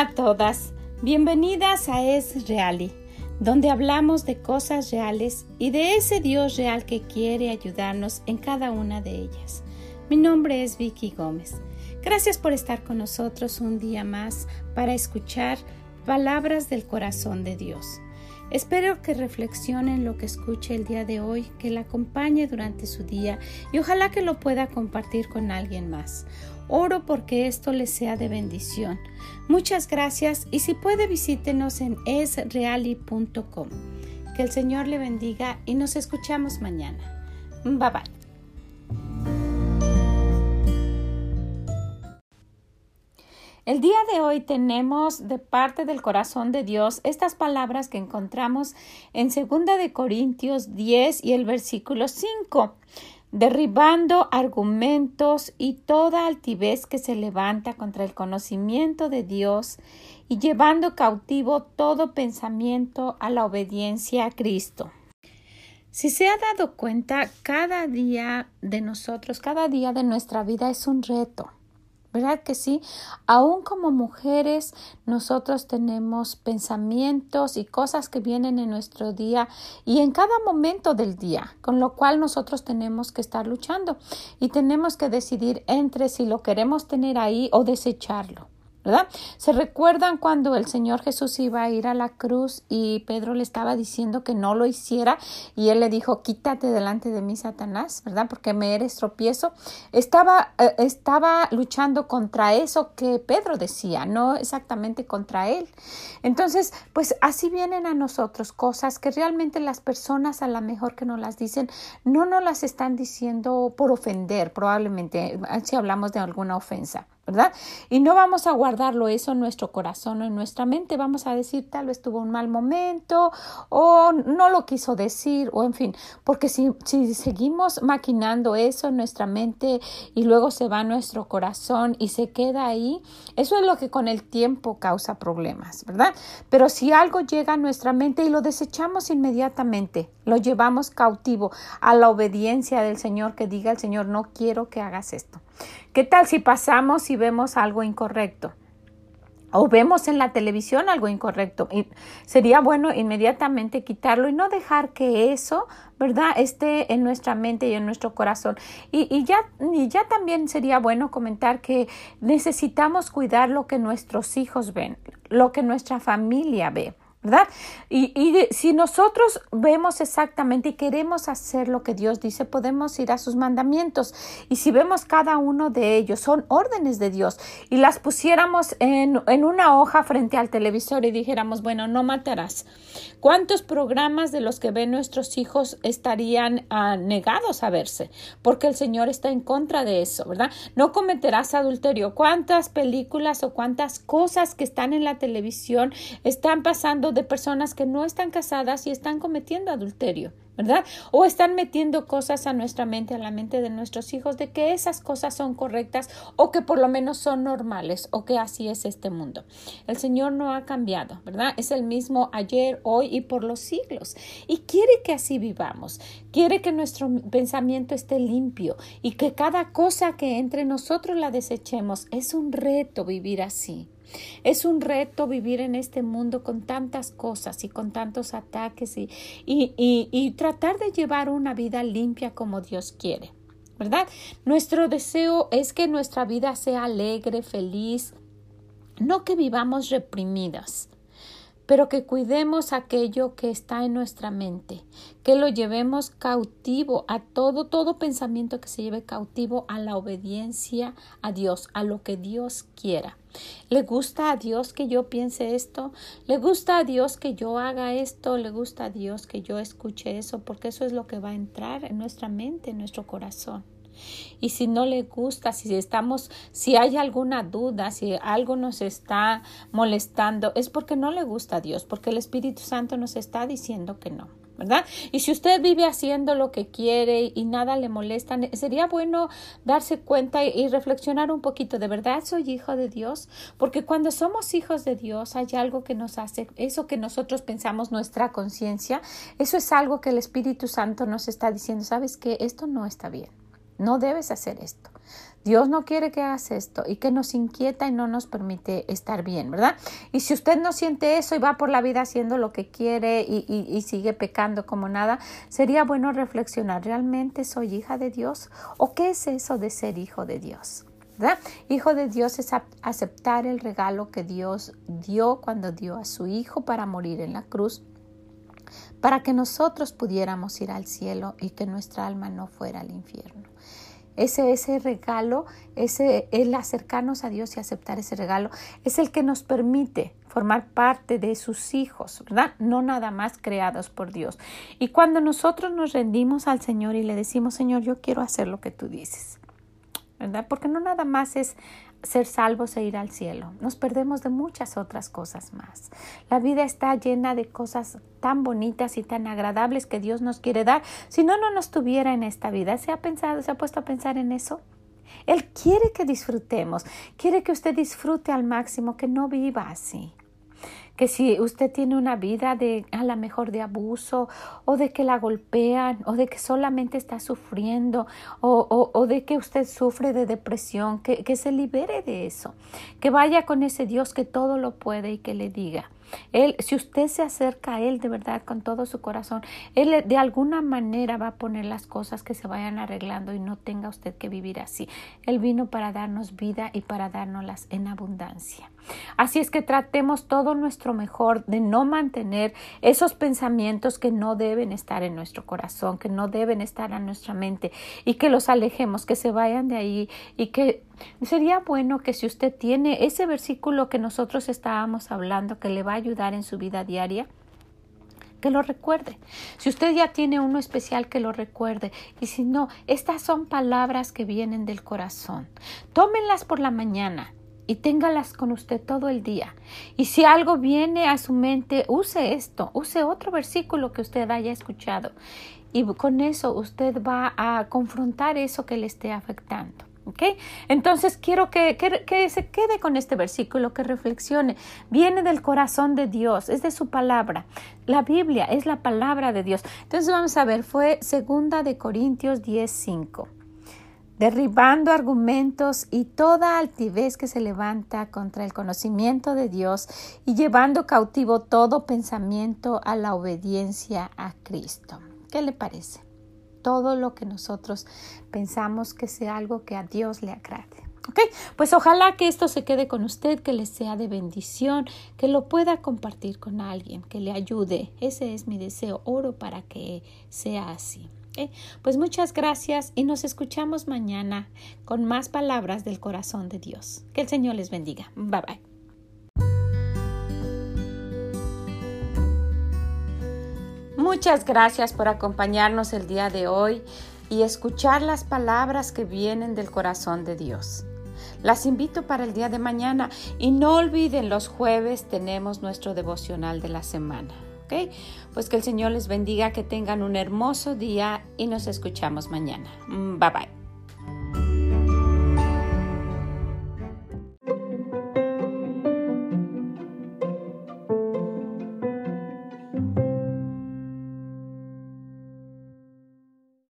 A todas, bienvenidas a Es Reali, donde hablamos de cosas reales y de ese Dios real que quiere ayudarnos en cada una de ellas. Mi nombre es Vicky Gómez. Gracias por estar con nosotros un día más para escuchar palabras del corazón de Dios. Espero que reflexionen lo que escuche el día de hoy, que la acompañe durante su día y ojalá que lo pueda compartir con alguien más. Oro porque esto les sea de bendición. Muchas gracias y si puede visítenos en esreali.com. Que el Señor le bendiga y nos escuchamos mañana. Bye bye. El día de hoy tenemos de parte del corazón de Dios estas palabras que encontramos en 2 de Corintios 10 y el versículo 5, derribando argumentos y toda altivez que se levanta contra el conocimiento de Dios y llevando cautivo todo pensamiento a la obediencia a Cristo. Si se ha dado cuenta, cada día de nosotros, cada día de nuestra vida es un reto. ¿Verdad que sí? Aún como mujeres, nosotros tenemos pensamientos y cosas que vienen en nuestro día y en cada momento del día, con lo cual nosotros tenemos que estar luchando y tenemos que decidir entre si lo queremos tener ahí o desecharlo. ¿Verdad? ¿Se recuerdan cuando el Señor Jesús iba a ir a la cruz y Pedro le estaba diciendo que no lo hiciera y él le dijo, quítate delante de mí, Satanás, ¿verdad? Porque me eres tropiezo. Estaba, eh, estaba luchando contra eso que Pedro decía, no exactamente contra él. Entonces, pues así vienen a nosotros cosas que realmente las personas a lo mejor que nos las dicen, no nos las están diciendo por ofender, probablemente, si hablamos de alguna ofensa. ¿Verdad? Y no vamos a guardarlo eso en nuestro corazón o en nuestra mente, vamos a decir tal vez tuvo un mal momento o no lo quiso decir o en fin, porque si, si seguimos maquinando eso en nuestra mente y luego se va a nuestro corazón y se queda ahí, eso es lo que con el tiempo causa problemas, ¿verdad? Pero si algo llega a nuestra mente y lo desechamos inmediatamente, lo llevamos cautivo a la obediencia del Señor que diga el Señor, no quiero que hagas esto. ¿Qué tal si pasamos y vemos algo incorrecto? o vemos en la televisión algo incorrecto. Sería bueno inmediatamente quitarlo y no dejar que eso, ¿verdad?, esté en nuestra mente y en nuestro corazón. Y, ya, y ya también sería bueno comentar que necesitamos cuidar lo que nuestros hijos ven, lo que nuestra familia ve. ¿Verdad? Y, si nosotros vemos exactamente y queremos hacer lo que Dios dice, podemos ir a sus mandamientos. Y si vemos cada uno de ellos, son órdenes de Dios, y las pusiéramos en, una hoja frente al televisor y dijéramos, bueno, no matarás. ¿Cuántos programas de los que ven nuestros hijos estarían uh, negados a verse? Porque el Señor está en contra de eso, ¿verdad? No cometerás adulterio. ¿Cuántas películas o cuántas cosas que están en la televisión están pasando de personas que no están casadas y están cometiendo adulterio, ¿verdad? O están metiendo cosas a nuestra mente, a la mente de nuestros hijos, de que esas cosas son correctas o que por lo menos son normales o que así es este mundo. El Señor no ha cambiado, ¿verdad? Es el mismo ayer, hoy y por los siglos. Y quiere que así vivamos. Quiere que nuestro pensamiento esté limpio y que cada cosa que entre nosotros la desechemos. Es un reto vivir así. Es un reto vivir en este mundo con tantas cosas y con tantos ataques y, y, y, tratar de llevar una vida limpia como Dios quiere. ¿Verdad? Nuestro deseo es que nuestra vida sea alegre, feliz, no que vivamos reprimidas pero que cuidemos aquello que está en nuestra mente, que lo llevemos cautivo a todo, todo pensamiento que se lleve cautivo a la obediencia a Dios, a lo que Dios quiera. ¿Le gusta a Dios que yo piense esto? ¿Le gusta a Dios que yo haga esto? ¿Le gusta a Dios que yo escuche eso? Porque eso es lo que va a entrar en nuestra mente, en nuestro corazón. Y si no le gusta, si estamos, si hay alguna duda, si algo nos está molestando, es porque no le gusta a Dios, porque el Espíritu Santo nos está diciendo que no. ¿verdad? Y si usted vive haciendo lo que quiere y nada le molesta, sería bueno darse cuenta y, reflexionar un poquito, ¿de verdad soy hijo de Dios? Porque cuando somos hijos de Dios hay algo que nos hace, eso que nosotros pensamos, nuestra conciencia, eso es algo que el Espíritu Santo nos está diciendo, ¿sabes qué? Esto no está bien. No debes hacer esto. Dios no quiere que hagas esto y que nos inquieta y no nos permite estar bien, ¿verdad? Y si usted no siente eso y va por la vida haciendo lo que quiere y, sigue pecando como nada, sería bueno reflexionar, ¿realmente soy hija de Dios? ¿O qué es eso de ser hijo de Dios? ¿verdad? Hijo de Dios es aceptar el regalo que Dios dio cuando dio a su Hijo para morir en la cruz, para que nosotros pudiéramos ir al cielo y que nuestra alma no fuera al infierno. Ese, ese regalo, ese, el acercarnos a Dios y aceptar ese regalo, es el que nos permite formar parte de sus hijos, ¿verdad? No nada más creados por Dios. Y cuando nosotros nos rendimos al Señor y le decimos, Señor, yo quiero hacer lo que tú dices, ¿verdad? Porque no nada más es ser salvos e ir al cielo. Nos perdemos de muchas otras cosas más. La vida está llena de cosas tan bonitas y tan agradables que Dios nos quiere dar. Si no, no nos tuviera en esta vida. ¿Se ha pensado, se ha puesto a pensar en eso? Él quiere que disfrutemos, quiere que usted disfrute al máximo, que no viva así que si usted tiene una vida de a lo mejor de abuso o de que la golpean o de que solamente está sufriendo o, o, de que usted sufre de depresión, que, que se libere de eso, que vaya con ese Dios que todo lo puede y que le diga, él, si usted se acerca a Él de verdad con todo su corazón, Él de alguna manera va a poner las cosas que se vayan arreglando y no tenga usted que vivir así. Él vino para darnos vida y para dárnoslas en abundancia. Así es que tratemos todo nuestro mejor de no mantener esos pensamientos que no deben estar en nuestro corazón, que no deben estar en nuestra mente y que los alejemos, que se vayan de ahí y que sería bueno que si usted tiene ese versículo que nosotros estábamos hablando que le va a ayudar en su vida diaria, que lo recuerde. Si usted ya tiene uno especial, que lo recuerde. Y si no, estas son palabras que vienen del corazón. Tómenlas por la mañana y téngalas con usted todo el día. Y si algo viene a su mente, use esto, use otro versículo que usted haya escuchado. Y con eso usted va a confrontar eso que le esté afectando. Entonces quiero que, que, se quede con este versículo, que reflexione. Viene del corazón de Dios, es de su palabra. La Biblia es la palabra de Dios. Entonces vamos a ver, fue segunda de Corintios 10:5 derribando argumentos y toda altivez que se levanta contra el conocimiento de Dios y llevando cautivo todo pensamiento a la obediencia a Cristo. ¿Qué le parece? Todo lo que nosotros pensamos que sea algo que a Dios le agrade. ¿Ok? Pues ojalá que esto se quede con usted, que le sea de bendición, que lo pueda compartir con alguien, que le ayude. Ese es mi deseo, oro para que sea así. Pues muchas gracias y nos escuchamos mañana con más palabras del corazón de Dios. Que el Señor les bendiga. Bye bye. Muchas gracias por acompañarnos el día de hoy y escuchar las palabras que vienen del corazón de Dios. Las invito para el día de mañana y no olviden los jueves tenemos nuestro devocional de la semana. ¿ok? Pues que el Señor les bendiga, que tengan un hermoso día y nos escuchamos mañana. Bye bye.